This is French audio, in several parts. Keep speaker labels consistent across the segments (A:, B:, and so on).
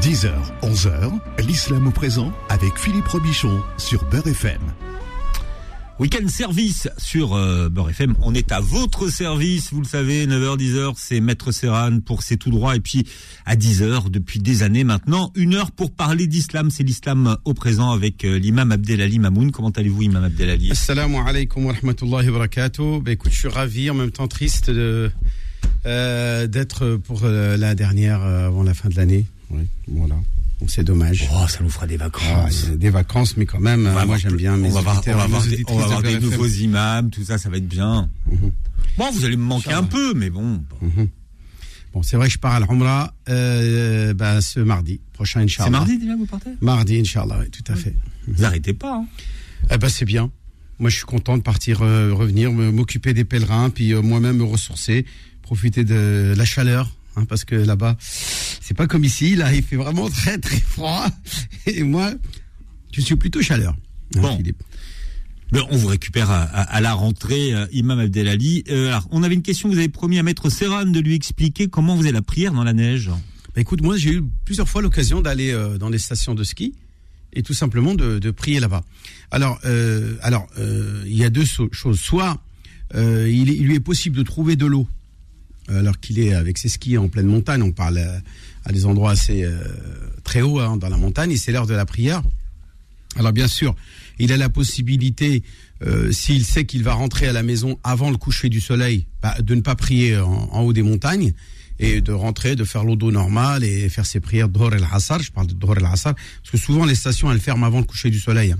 A: 10h, 11h, l'islam au présent avec Philippe Robichon sur Beurre FM.
B: Week-end service sur euh, Beurre FM. On est à votre service, vous le savez, 9h, 10h, c'est Maître Serran pour C'est tout droit. Et puis à 10h, depuis des années maintenant, une heure pour parler d'islam. C'est l'islam au présent avec euh, l'imam Abdelali Mamoun. Comment allez-vous, imam Abdelali?
C: Assalamu alaikum wa rahmatullahi wa barakatuh. Ben, écoute, je suis ravi, en même temps triste de euh, d'être pour euh, la dernière euh, avant la fin de l'année. Oui, voilà. C'est dommage.
B: Oh, ça nous fera des
C: Ah,
B: vacances.
C: il y a des vacances, mais quand même, euh, moi j'aime bien mes
B: on va on avoir des,
C: auditrices
B: on va avoir
C: de
B: des
C: BFM.
B: nouveaux imams, tout ça, ça va être bien.
C: Mhm.
B: Bon, vous allez me manquer un peu, mais bon.
C: Mhm. Bon, c'est vrai que je pars à l'Umrah euh, ben, ce mardi prochain, Inch'Allah.
B: C'est mardi déjà, vous partez?
C: Mardi, Inch'Allah, oui, tout à fait.
B: Vous arrêtez pas. Hein?
C: Eh ben, c'est bien. Moi, je suis content de partir, euh, revenir, m'occuper des pèlerins, puis euh, moi-même me ressourcer, profiter de la chaleur, hein, parce que là-bas, c'est pas comme ici. Là, il fait vraiment très très froid. Et moi, je suis plutôt chaleur. hein,
B: Bon.
C: Philippe.
B: Ben, on vous récupère à, à- à la rentrée, euh, Imam Abdelali. Euh, alors, on avait une question, vous avez promis à Maître Serran de lui expliquer comment vous avez la prière dans la neige.
C: Bah, écoute, moi, j'ai eu plusieurs fois l'occasion d'aller euh, dans des stations de ski et tout simplement de, de prier là-bas. Alors, alors, il y a deux so- choses. Soit il lui est possible de trouver de l'eau alors qu'il est avec ses skis en pleine montagne. On parle euh, à des endroits assez euh, très hauts hein, dans la montagne et c'est l'heure de la prière. Alors bien sûr, il a la possibilité, euh, s'il sait qu'il va rentrer à la maison avant le coucher du soleil, bah, de ne pas prier en, haut des montagnes et de rentrer, de faire l'odo normal et faire ses prières d'Hor el Hassar. Je parle de Dhor el Hassar parce que souvent les stations elles ferment avant le coucher du soleil. hein.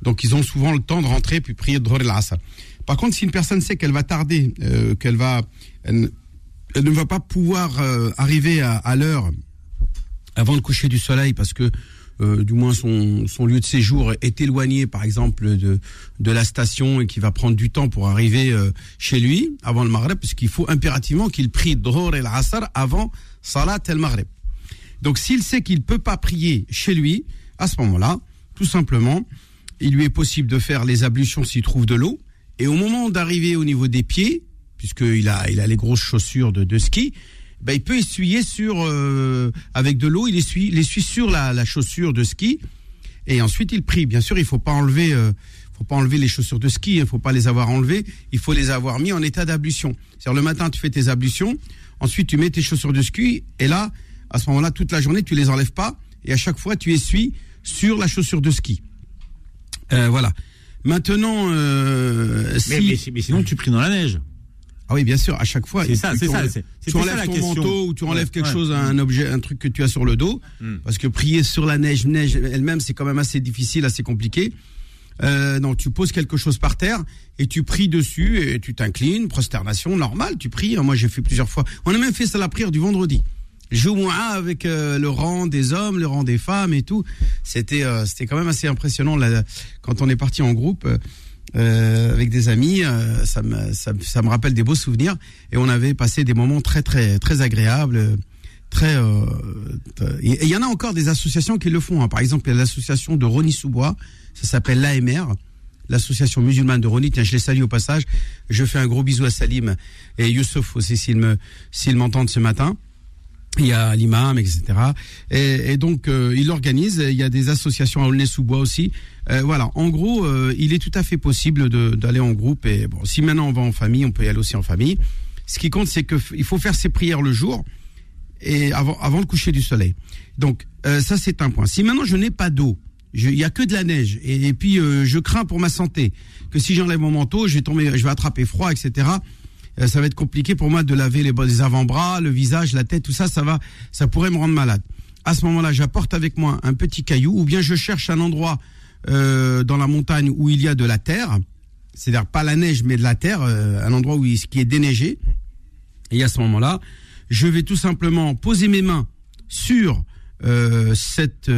C: Donc ils ont souvent le temps de rentrer puis prier Dhor el Hassar. Par contre, si une personne sait qu'elle va tarder, euh, qu'elle va, ne- ne va pas pouvoir euh, arriver à, à l'heure avant le coucher du soleil parce que euh, du moins son, son lieu de séjour est éloigné par exemple de, de la station et qui va prendre du temps pour arriver euh, chez lui avant le Maghreb parce qu'il faut impérativement qu'il prie Dhor el Asr avant Salat el Maghreb. Donc s'il sait qu'il peut pas prier chez lui, à ce moment-là, tout simplement, il lui est possible de faire les ablutions s'il trouve de l'eau et au moment d'arriver au niveau des pieds, puisqu'il a, il a les grosses chaussures de, de ski, ben, il peut essuyer sur euh, avec de l'eau, il essuie, il essuie sur la, la chaussure de ski et ensuite il prie. Bien sûr, il faut pas enlever, euh, faut pas enlever les chaussures de ski, il faut pas les avoir enlevées, il faut les avoir mis en état d'ablution. C'est-à-dire le matin tu fais tes ablutions, ensuite tu mets tes chaussures de ski et là, à ce moment-là, toute la journée tu les enlèves pas et à chaque fois tu essuies sur la chaussure de ski. Euh, voilà. Maintenant, si...
B: Mais, mais- mais sinon, tu pries dans la neige.
C: Ah oui, bien sûr, à chaque fois.
B: C'est ça, c'est ça,
C: Tu
B: ça
C: enlèves
B: la
C: ton
B: question.
C: manteau ou tu enlèves
B: Ouais,
C: quelque
B: ouais.
C: chose, un objet, un truc que tu as sur le dos.
B: Mm.
C: Parce que prier sur la neige, neige elle-même, c'est quand même assez difficile, assez compliqué. Euh, non, tu poses quelque chose par terre et tu pries dessus et tu t'inclines, prosternation normale, tu pries. Moi, j'ai fait plusieurs fois. On a même fait ça la prière du vendredi. Joua avec euh, le rang des hommes, le rang des femmes et tout. C'était euh, c'était quand même assez impressionnant là, quand on est parti en groupe. Euh, avec des amis, euh, ça, me, ça, ça me rappelle des beaux souvenirs et on avait passé des moments très très très agréables, très. euh, il y en a encore des associations qui le font. hein. Par exemple, l'association de Rony Sous-Bois, ça s'appelle l'AMR, l'association musulmane de Rony. Tiens, je les salue au passage. Je fais un gros bisou à Salim et Youssouf aussi s'ils me s'ils m'entendent ce matin. Il y a l'imam, etc. Et, et donc, euh, il organise. Il y a des associations à Aulnay-sous-Bois aussi. Euh, voilà. En gros, euh, il est tout à fait possible d'aller en groupe. Et bon, si maintenant on va en famille, on peut y aller aussi en famille. Ce qui compte, c'est que f- il faut faire ses prières le jour et avant, avant le coucher du soleil. Donc, euh, ça c'est un point. Si maintenant je n'ai pas d'eau, il y a que de la neige et, et puis euh, je crains pour ma santé que si j'enlève mon manteau, je vais tomber, je vais attraper froid, etc. Euh, ça va être compliqué pour moi de laver les, les avant-bras, le visage, la tête, tout ça, ça va, ça pourrait me rendre malade. À ce moment-là, j'apporte avec moi un petit caillou, ou bien je cherche un endroit euh, dans la montagne où il y a de la terre, c'est-à-dire pas la neige, mais de la terre, euh, un endroit où il, qui est déneigé. Et à ce moment-là, je vais tout simplement poser mes mains sur cette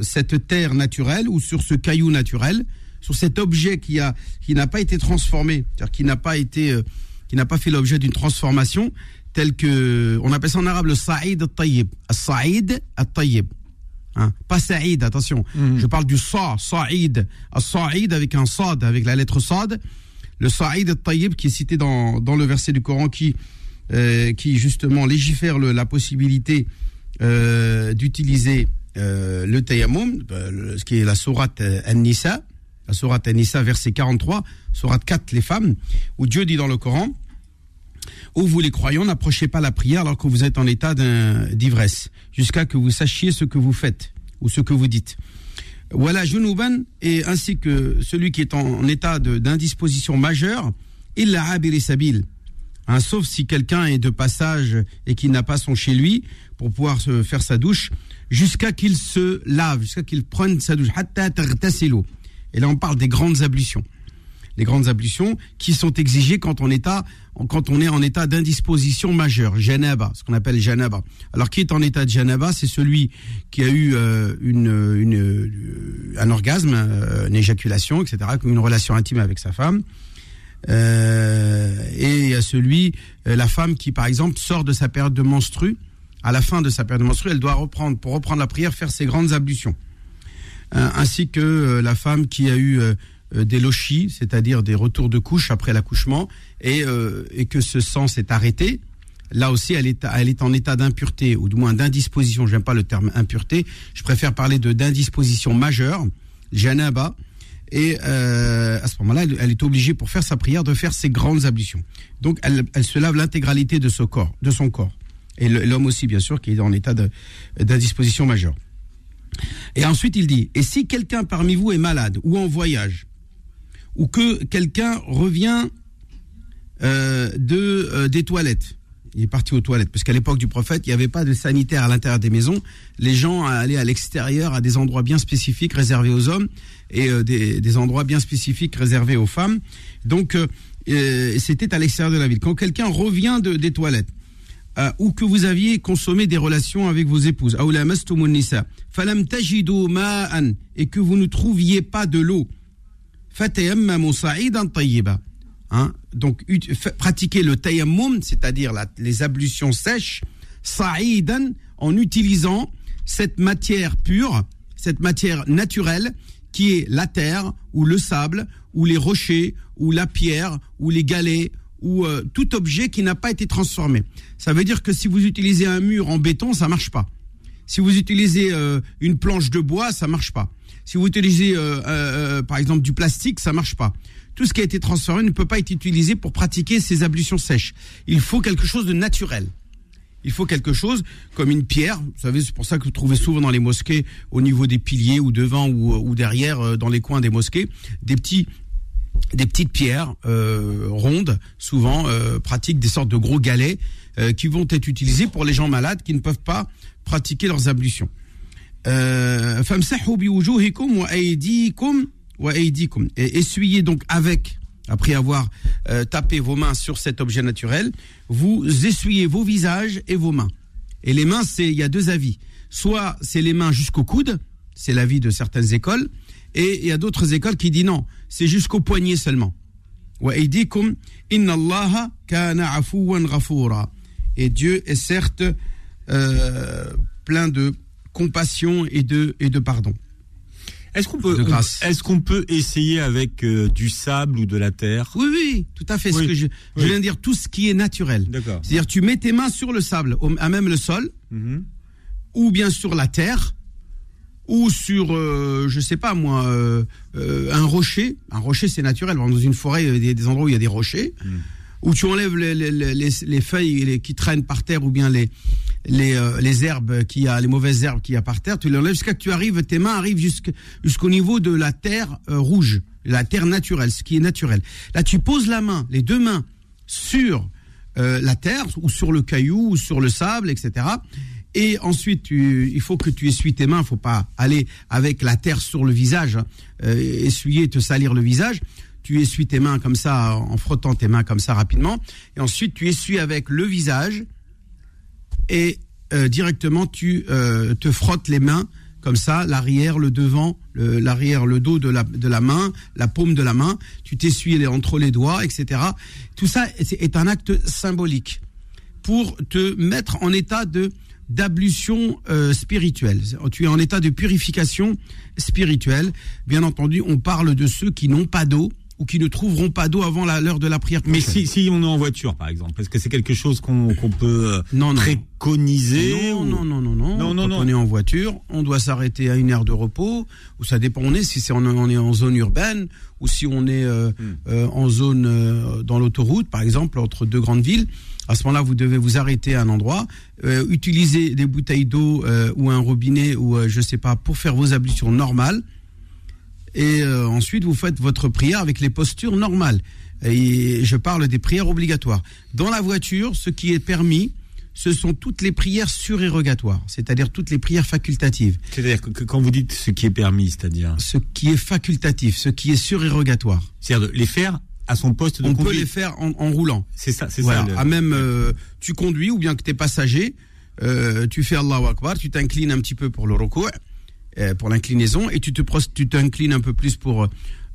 C: cette terre naturelle ou sur ce caillou naturel, sur cet objet qui a qui n'a pas été transformé, c'est-à-dire qui n'a pas été qui n'a pas fait l'objet d'une transformation telle que on appelle ça en arabe le sa'id al-tayyib, al-sa'id al-tayyib. Hein, pas Saïd, attention. Je parle du Sa, Saïd. Saïd avec un Sad, avec la lettre Sad. Le Saïd al-Tayyib qui est cité dans, dans le verset du Coran qui, euh, qui justement légifère le- la possibilité euh, d'utiliser euh, le tayammum, ce qui est la sourate An-Nisa, la sourate An-Nisa, verset 43, sourate 4, les femmes, où Dieu dit dans le Coran, où vous les croyants, n'approchez pas la prière alors que vous êtes en état d'ivresse, jusqu'à que vous sachiez ce que vous faites ou ce que vous dites. Voilà, Junuban, et ainsi que celui qui est en, état d'indisposition majeure, il l'a sabil. Hein, sauf si quelqu'un est de passage et qui n'a pas son chez lui pour pouvoir se faire sa douche, jusqu'à qu'il se lave, jusqu'à qu'il prenne sa douche. Et là, on parle des grandes ablutions. Les grandes ablutions qui sont exigées quand on, quand on est en état d'indisposition majeure, janaba, ce qu'on appelle janaba. Alors, qui est en état de janaba C'est celui qui a eu euh, une, une, un orgasme, euh, une éjaculation, etc., une relation intime avec sa femme. Euh, et il y a celui, euh, la femme qui, par exemple, sort de sa période de menstru. À la fin de sa période de menstru, elle doit reprendre, pour reprendre la prière, faire ses grandes ablutions. Euh, ainsi que la femme qui a eu des lochis, c'est-à-dire des retours de couche après l'accouchement, et, que ce sang s'est arrêté. Là aussi, elle est, en état d'impureté, ou du moins d'indisposition. J'aime pas le terme impureté. Je préfère parler d'indisposition majeure, janaba, et euh, à ce moment-là, elle, est obligée pour faire sa prière de faire ses grandes ablutions. Donc, elle, se lave l'intégralité de son corps. Et l'homme aussi, bien sûr, qui est en état d'indisposition majeure. Et ensuite, il dit et si quelqu'un parmi vous est malade ou en voyage, ou que quelqu'un revient euh, euh, des toilettes, il est parti aux toilettes. Parce qu'à l'époque du prophète, il n'y avait pas de sanitaire à l'intérieur des maisons. Les gens allaient à l'extérieur, à des endroits bien spécifiques réservés aux hommes et euh, des, endroits bien spécifiques réservés aux femmes. Donc, c'était à l'extérieur de la ville. Quand quelqu'un revient de, des toilettes, ou que vous aviez consommé des relations avec vos épouses, et que vous ne trouviez pas de l'eau, Hein? Donc, pratiquer le tayammum, c'est-à-dire les ablutions sèches, sa'idan, en utilisant cette matière pure, cette matière naturelle, qui est la terre, ou le sable, ou les rochers, ou la pierre, ou les galets, ou euh, tout objet qui n'a pas été transformé. Ça veut dire que si vous utilisez un mur en béton, ça marche pas. Si vous utilisez euh, une planche de bois, ça marche pas. Si vous utilisez, euh, par exemple, du plastique, ça marche pas tout ce qui a été transformé ne peut pas être utilisé pour pratiquer ces ablutions sèches. Il faut quelque chose de naturel. Il faut quelque chose comme une pierre. Vous savez, c'est pour ça que vous trouvez souvent dans les mosquées, au niveau des piliers ou devant ou, derrière, dans les coins des mosquées, des petits des petites pierres euh, rondes, souvent euh, pratiques des sortes de gros galets qui vont être utilisés pour les gens malades qui ne peuvent pas pratiquer leurs ablutions. Essuyez donc avec, après avoir euh, tapé vos mains sur cet objet naturel, vous essuyez vos visages et vos mains. Et les mains, c'est il y a deux avis. Soit c'est les mains jusqu'au coude, c'est l'avis de certaines écoles, et il y a d'autres écoles qui disent non, c'est jusqu'au poignet seulement. Et Dieu est certes euh, plein de compassion et de, et de pardon.
B: Est-ce qu'on peut, est-ce qu'on peut essayer avec euh, du sable ou de la terre?
C: Oui, oui, tout à fait. Ce que je, je, viens de dire, tout ce qui est naturel. D'accord. C'est-à-dire, tu mets tes mains sur le sable, à même le sol, mhm. ou bien sur la terre, ou sur, euh, je sais pas moi, euh, euh, un rocher. Un rocher, c'est naturel. Dans une forêt, il y a des, endroits où il y a des rochers. Mhm où tu enlèves les, les, les, les feuilles qui traînent par terre ou bien les, les, euh, les herbes qui a les mauvaises herbes qu'il y a par terre, tu les enlèves jusqu'à que tu arrives, tes mains arrivent jusqu'au niveau de la terre euh, rouge, la terre naturelle, ce qui est naturel. Là, tu poses la main, les deux mains sur euh, la terre ou sur le caillou ou sur le sable, etc. Et ensuite, il faut que tu essuies tes mains. Il faut pas aller avec la terre sur le visage, hein, essuyer, te salir le visage tu essuies tes mains comme ça, en frottant tes mains comme ça rapidement, et ensuite tu essuies avec le visage, et euh, directement tu euh, te frottes les mains comme ça, l'arrière, le devant, l'arrière, le, dos de la, de la main, la paume de la main, tu t'essuies entre les doigts, etc. Tout ça est un acte symbolique pour te mettre en état de d'ablution euh, spirituelle. Tu es en état de purification spirituelle. Bien entendu, on parle de ceux qui n'ont pas d'eau ou qui ne trouveront pas d'eau avant l'heure de la prière.
B: Mais si, si on est en voiture, par exemple, est-ce que c'est quelque chose qu'on peut euh, non, préconiser
C: non, non, non, non, non,
B: non,
C: quand on est en voiture, on doit s'arrêter à une aire de repos, ou ça dépend on est, si on est en zone urbaine, ou si on est euh,
B: Hmm.
C: euh, en zone euh, dans l'autoroute, par exemple, entre deux grandes villes. À ce moment-là, vous devez vous arrêter à un endroit, utiliser des bouteilles d'eau ou un robinet, ou je sais pas, pour faire vos ablutions normales. Et euh, ensuite, vous faites votre prière avec les postures normales. Et je parle des prières obligatoires. Dans la voiture, ce qui est permis, ce sont toutes les prières surérogatoires, c'est-à-dire toutes les prières facultatives.
B: C'est-à-dire que, que quand vous dites ce qui est permis, c'est-à-dire
C: Ce qui est facultatif, ce qui est surérogatoire.
B: C'est-à-dire de les faire à son poste de
C: On peut les faire en, en roulant.
B: C'est ça, c'est
C: Voilà.
B: ça. le-
C: À même, euh, tu conduis ou bien que tu es passager, euh, tu fais Allahu Akbar, tu t'inclines un petit peu pour le recours, pour l'inclinaison, et tu te t'inclines un peu plus pour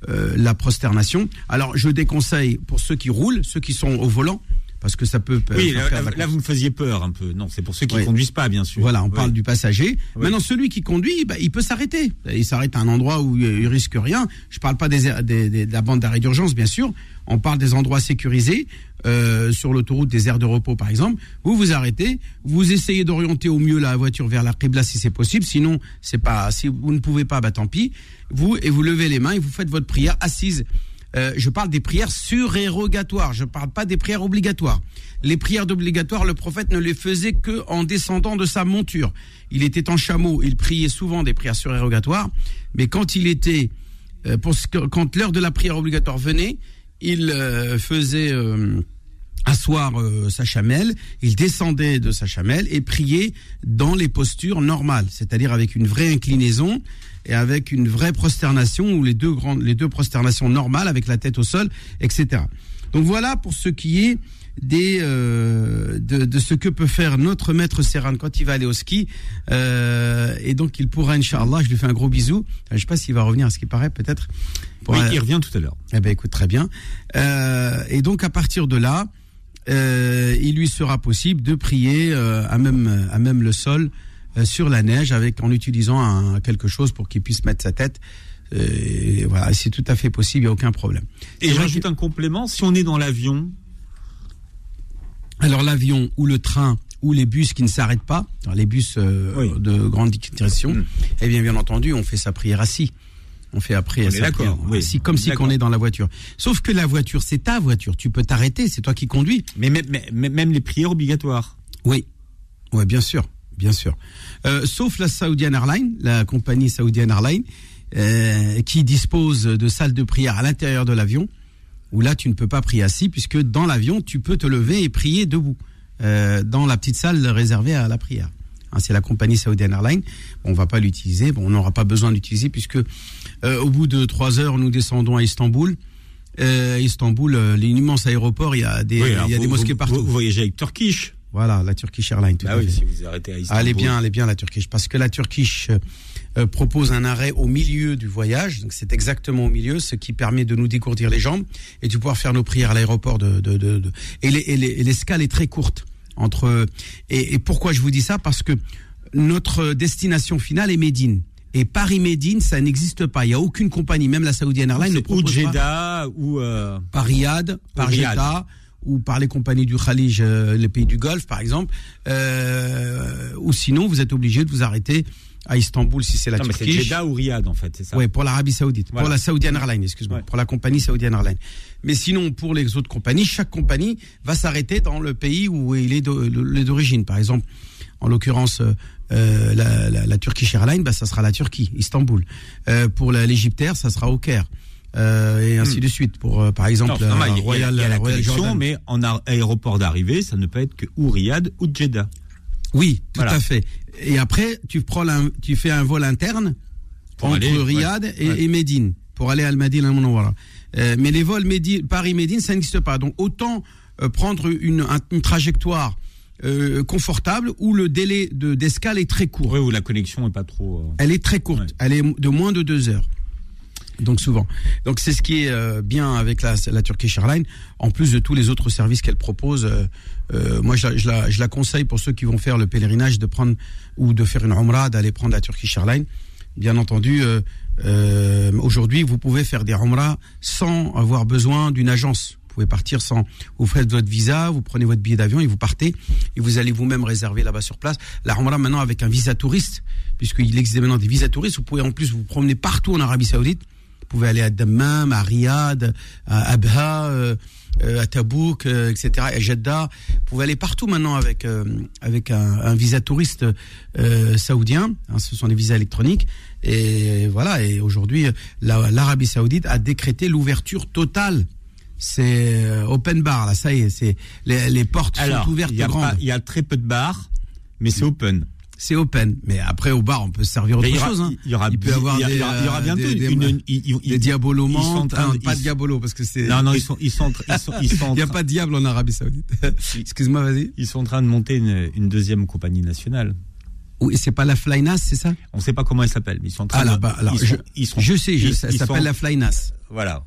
C: euh, la prosternation. Alors, je déconseille pour ceux qui roulent, ceux qui sont au volant, parce que ça peut
B: Oui,
C: faire
B: là, là, vous me faisiez peur un peu. Non, c'est pour ceux qui ne
C: Oui.
B: conduisent pas, bien sûr.
C: Voilà, on
B: Oui.
C: parle du passager.
B: Oui.
C: Maintenant, celui qui conduit, bah, il peut s'arrêter. Il s'arrête à un endroit où il risque rien. Je parle pas des, aires- des- des- de la bande d'arrêt d'urgence, bien sûr. On parle des endroits sécurisés, euh, sur l'autoroute, des aires de repos, par exemple. Vous vous arrêtez, vous essayez d'orienter au mieux la voiture vers la Qibla si c'est possible. Sinon, c'est pas, si vous ne pouvez pas, bah, tant pis. Vous, et vous levez les mains et vous faites votre prière assise. Euh, je parle des prières surérogatoires. Je parle pas des prières obligatoires. Les prières obligatoires, le prophète ne les faisait que en descendant de sa monture. Il était en chameau, il priait souvent des prières surérogatoires, mais quand il était, euh, pour ce que- quand l'heure de la prière obligatoire venait, il euh, faisait asseoir sa chamelle, il descendait de sa chamelle et priait dans les postures normales, c'est-à-dire avec une vraie inclinaison et avec une vraie prosternation ou les deux grandes, les deux prosternations normales avec la tête au sol, etc. Donc voilà pour ce qui est des euh, de, de ce que peut faire notre maître Serran quand il va aller au ski Euh, et donc il pourra Inch'Allah je lui fais un gros bisou je sais pas s'il va revenir à ce qui paraît peut-être
B: Oui,
C: un-
B: il revient tout à l'heure.
C: eh ben écoute très bien. Euh, et donc à partir de là, euh, il lui sera possible de prier euh, à même à même le sol euh, sur la neige avec en utilisant un, quelque chose pour qu'il puisse mettre sa tête. Euh, et voilà, c'est tout à fait possible, il n'y a aucun problème.
B: Et je rajoute un complément. Si on est dans l'avion,
C: Alors l'avion ou le train ou les bus qui ne s'arrêtent pas, les bus euh,
B: Oui.
C: de grande direction,
B: Mm.
C: eh bien bien entendu, on fait sa prière assis. On fait après
B: On
C: sa prière
B: oui.
C: assis, comme si qu'on est dans la voiture. Sauf que la voiture, c'est ta voiture. Tu peux t'arrêter, c'est toi qui conduis.
B: mais même, mais- même les prières obligatoires.
C: Oui, ouais, bien sûr, bien sûr. Euh, sauf la Saoudian Airlines, la compagnie Saoudian Airlines, euh, qui dispose de salles de prière à l'intérieur de l'avion, où là tu ne peux pas prier assis, puisque dans l'avion tu peux te lever et prier debout, euh, dans la petite salle réservée à la prière. Hein, c'est la compagnie Saoudian Airlines. Bon, on va pas l'utiliser, bon, on n'aura pas besoin d'utiliser, puisque euh, au bout de trois heures, nous descendons à Istanbul. Euh, Istanbul, euh, l'immense aéroport, il y a des,
B: Oui,
C: il
B: alors
C: y a
B: vous-
C: des mosquées partout.
B: Vous, vous voyagez avec Turkish.
C: Voilà, la Turkish Airlines. Tout
B: Ah
C: à
B: oui,
C: fait.
B: si vous arrêtez à Istanbul.
C: Est bien, est bien la Turkish, parce que la Turkish euh, euh, propose un arrêt au milieu du voyage, donc c'est exactement au milieu, ce qui permet de nous décourdir les jambes et de pouvoir faire nos prières à l'aéroport. De, de, de, de- Et les- et les- et l'escale est très courte entre. Et, et pourquoi je vous dis ça? Parce que notre destination finale est Médine. Et Paris-Médine, ça n'existe pas. Il n'y a aucune compagnie, même la Saoudienne Airlines ne
B: C'est ou
C: propose pas
B: Jeddah ou. euh,
C: par Riyad, par. Jeddah ou par les compagnies du Khalij, euh, les pays du Golfe par exemple, euh, ou sinon vous êtes obligé de vous arrêter à Istanbul si c'est la
B: Non, mais c'est
C: Turquie.
B: Jeddah ou Riyad en fait, c'est ça.
C: Ouais, pour l'Arabie Saoudite,
B: Voilà.
C: pour la Saoudian Airlines, excuse-moi,
B: Ouais.
C: pour la compagnie Saoudian Airlines. Mais sinon, pour les autres compagnies, chaque compagnie va s'arrêter dans le pays où il est d'origine. Par exemple, en l'occurrence, euh, euh, la, la, la Turkish Airlines, bah, ça sera la Turquie, Istanbul. Euh, pour l'Égyptaire, ça sera au Caire. Euh, et ainsi
B: Hmm.
C: de suite. Pour, euh, par exemple,
B: Non, normal,
C: euh,
B: il y a-
C: Royal,
B: il y a la
C: Royal Jordan.
B: mais en a- aéroport d'arrivée, ça ne peut être que ou Riyad ou Jeddah.
C: Oui, tout
B: Voilà.
C: à fait. Et après, tu prends la- tu fais un vol interne
B: Pour
C: entre
B: aller, ouais,
C: Riyad et,
B: ouais.
C: et Médine pour aller à Al-Madine al euh, Mais les vols Médine- Paris-Médine, ça n'existe pas. Donc autant euh, prendre une, un- une trajectoire euh, confortable où le délai de d'escale est très court.
B: Ouais, où la connexion est pas trop.
C: Elle est très courte.
B: Ouais.
C: Elle est de moins de deux heures. Donc souvent. Donc c'est ce qui est euh, bien avec la, la Turkish Airlines. En plus de tous les autres services qu'elle propose, euh, euh, moi je la, je, la, je la conseille pour ceux qui vont faire le pèlerinage de prendre ou de faire une Umrah d'aller prendre la Turkish Airlines. Bien entendu, euh, euh, aujourd'hui vous pouvez faire des Umrah sans avoir besoin d'une agence. Vous pouvez partir sans. Vous faites votre visa, vous prenez votre billet d'avion et vous partez. Et vous allez vous-même réserver là-bas sur place. La Umrah maintenant avec un visa touriste, puisqu'il existe maintenant des visas touristes. Vous pouvez en plus vous promener partout en Arabie Saoudite. Vous pouvez aller à Dammam, à Riyad, à Abha. Euh, euh, à Tabouk, euh, etc., à Jeddah. Vous pouvez aller partout maintenant avec euh, avec un, un, visa touriste saoudien. Hein, ce sont des visas électroniques. Et voilà. Et aujourd'hui, l'Arabie Saoudite a décrété l'ouverture totale c'est open bar là, ça y est, c'est les, les portes sont ouvertes
B: y. Il y a très peu de bars, mais c'est open
C: c'est open. Mais après, au bar, on peut se servir autre chose. Hein.
B: Il y aura,
C: il peut y avoir
B: il y aura, il y aura bientôt des, une,
C: une, une, des diabolos pas de diabolo parce que c'est.
B: Non, non, ils sont, ils sont, ils sont, ils sont
C: il n'y a pas de diable en Arabie Saoudite. Excuse-moi, vas-y.
B: Ils sont en train de monter une, une deuxième compagnie nationale.
C: Oui, c'est pas la Flynas, c'est ça?
B: On ne sait pas comment elle s'appelle, mais ils sont en train
C: ah,
B: de.
C: Là, bah, alors, ils, sont, je, sont, je sais, je sais, elle s'appelle la Flynas.
B: Voilà.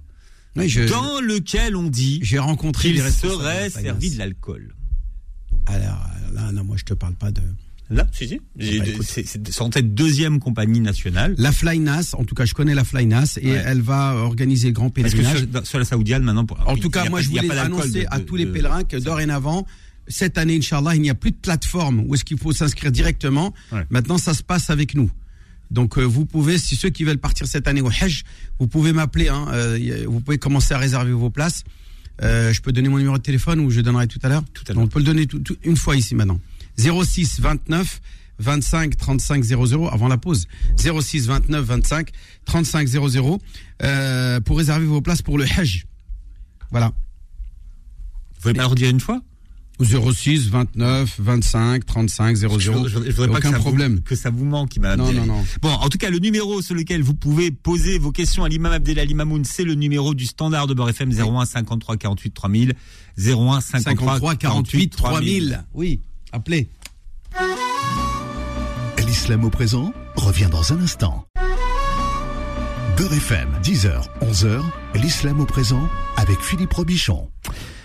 B: Oui, je, dans lequel on dit
C: j'ai rencontré
B: qu'il serait servi de l'alcool.
C: Alors là, non, moi je te parle pas de.
B: Là, si, si. Ah bah, c'est sans tête deuxième compagnie nationale.
C: La Flynas, en tout cas, je connais la Flynas et ouais. elle va organiser le grand pèlerinage.
B: Sur, sur, la Saoudienne, maintenant. Pour,
C: en tout cas, moi, je voulais annoncer de, à tous les pèlerins que dorénavant, cette année, Inch'Allah, il n'y a plus de plateforme où est-ce qu'il faut s'inscrire directement. Ouais. Maintenant, ça se passe avec nous. Donc, euh, vous pouvez, si ceux qui veulent partir cette année au Hajj, vous pouvez m'appeler. Hein, euh, vous pouvez commencer à réserver vos places. Euh, je peux donner mon numéro de téléphone ou je donnerai tout à l'heure.
B: Tout à l'heure.
C: On peut le donner tout, tout, une fois ici maintenant. 06 29 25 35 00 avant la pause 06 29 25 35 00 euh, pour réserver vos places pour le Hajj. Voilà.
B: Vous pouvez pas le redire une fois?
C: 06 29 25 35 00.
B: Je, je, je voudrais pas
C: Aucun
B: que ça
C: problème.
B: Vous, que ça vous manque, Imam
C: Non, non, non.
B: Bon, en tout cas, le numéro sur lequel vous pouvez poser vos questions à l'imam Abdelali Mamoun, c'est le numéro du standard de Beurre FM 01 53 48 3000. 01 53 48 3000.
C: Oui, appelez.
A: L'islam au présent revient dans un instant. Beurre FM, 10h, 11h, l'islam au présent avec Philippe Robichon.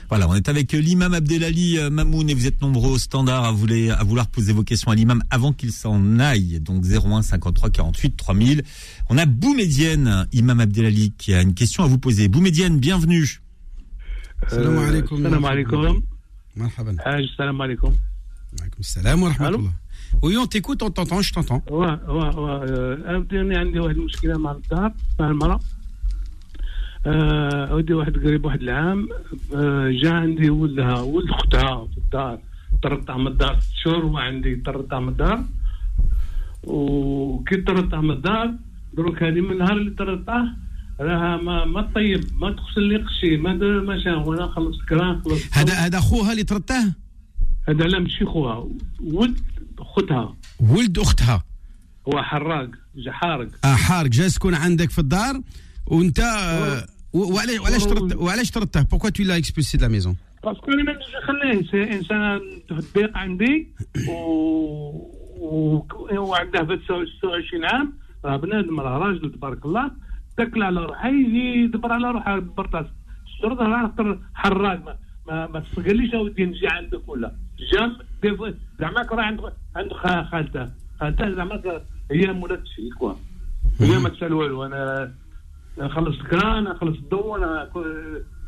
B: Voilà, on est avec l'imam Abdelali Mamoun et vous êtes nombreux au standard à vouloir, à vouloir poser vos questions à l'imam avant qu'il s'en aille. Donc 01 53 48 3000. On a Boumedienne, imam Abdelali, qui a une question à vous poser. Boumedienne, bienvenue.
C: Salam alaikum.
D: Salam alaikum.
C: Marhaban.
D: Salam alaikum.
C: Alaikum salam wa rahmatullah. Oui, on t'écoute, on t'entend, je t'entends.
D: Ouais, ouais, ouais. أنا عندي واحد المشكلة مع الدار مع المرأة. ودي واحد قريب واحد العام جا عندي ولدها ولد أختها في الدار طردتها من الدار ست شهور وعندي طردتها من الدار وكي طردتها من الدار دروك هذه من النهار اللي طردتها راها ما ما طيب ما تغسل لي قشي ما ما شا وأنا خلص كران خلص
C: هذا هذا خوها اللي طردته؟
D: هذا لا ماشي خوها ولد اختها
C: ولد اختها
D: هو حراق جا حارق
C: آه حارق جا يسكن عندك في الدار وانت وعلاش وعلاش طردت وعلاش طردته بوركوا تو لا اكسبولسي دو لا ميزون
D: باسكو أنا ما نخليه سي انسان ضيق عندي و وعنده في 26 عام راه بنادم راه راجل تبارك الله تاكل على روحه يجي يدبر على روحه برطاس الشرط راه حراق ما ما, ما تقوليش اودي نجي عندك ولا جام زعما راه عند عند خالته خالته زعما هي مولات فيه كوا هي ما تسال والو انا نخلص الكران نخلص الضوء انا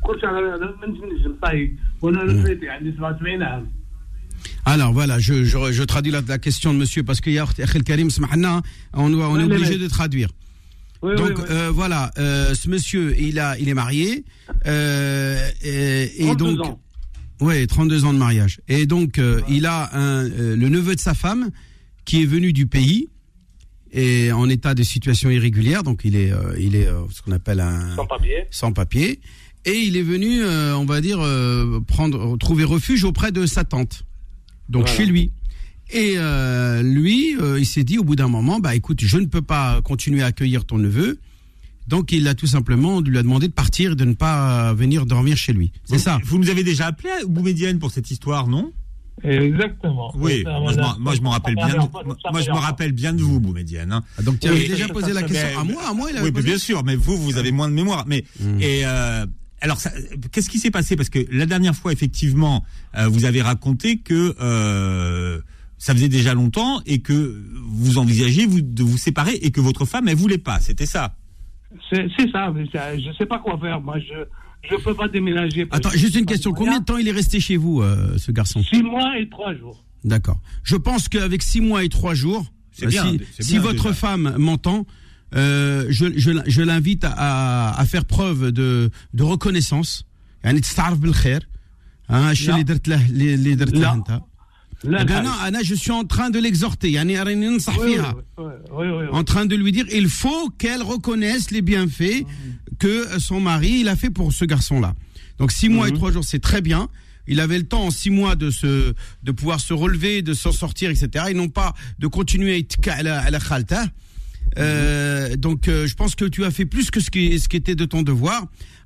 D: كل شيء على من نجم طيب وانا رفيتي عندي 77 عام
C: Alors voilà, je, je, je traduis la, la, question de monsieur parce qu'il y a Akhil Karim Smahna, on, doit, on est obligé de traduire.
D: Oui,
C: Donc
D: oui, oui.
C: Euh, voilà, euh, ce monsieur, il a, il est marié euh, et, et donc,
D: ans.
C: ouais, 32 ans de mariage. Et donc euh, il a un, euh, le neveu de sa femme qui est venu du pays et en état de situation irrégulière, donc il est, euh, il est ce qu'on appelle un
D: sans papier.
C: Sans papier. Et il est venu, on va dire, prendre, trouver refuge auprès de sa tante, donc voilà. chez lui. Et lui, il s'est dit au bout d'un moment, bah écoute, je ne peux pas continuer à accueillir ton neveu. Donc il a tout simplement, lui a demandé de partir et de ne pas venir dormir chez lui. C'est ça.
B: Vous nous avez déjà appelé à Boumedienne pour cette histoire, non?
D: Exactement.
B: Oui, moi, je moi je me rappelle bien. De, moi je me rappelle bien de vous, Boumedienne. Hein.
C: Ah, donc tu avais déjà posé la question à moi, à moi. Il
B: oui,
C: posé...
B: bien sûr, mais vous, vous avez moins de mémoire. Mais
C: Hmm.
B: mmh. et euh, alors, qu'est-ce qui s'est passé? Parce que la dernière fois, effectivement, euh, vous avez raconté que euh, ça faisait déjà longtemps et que vous envisagiez vous, de vous séparer et que votre femme, elle voulait pas. C'était ça?
D: C'est ça, mais je ne sais pas quoi faire. Moi, je ne peux pas déménager.
C: Attends, juste une question. Combien de temps il est resté chez vous, euh, ce garçon?
D: Six mois et trois jours.
C: D'accord. Je pense qu'avec six mois et trois jours, si, votre femme m'entend, euh, je, je, je l'invite à, à, faire preuve de, de reconnaissance. Hein, Maintenant, Anna, je suis en train de l'exhorter. En train de lui dire, il faut qu'elle reconnaisse les bienfaits mm. que son mari il a fait pour ce garçon-là. Donc six mois et mm-hmm. trois jours, c'est très bien. Il avait le temps en six mois de se, de pouvoir se relever, de s'en sortir, etc. Et non pas de continuer à être à la khalta. Euh, mm-hmm. Donc, euh, je pense que tu as fait plus que ce qui, était de ton devoir.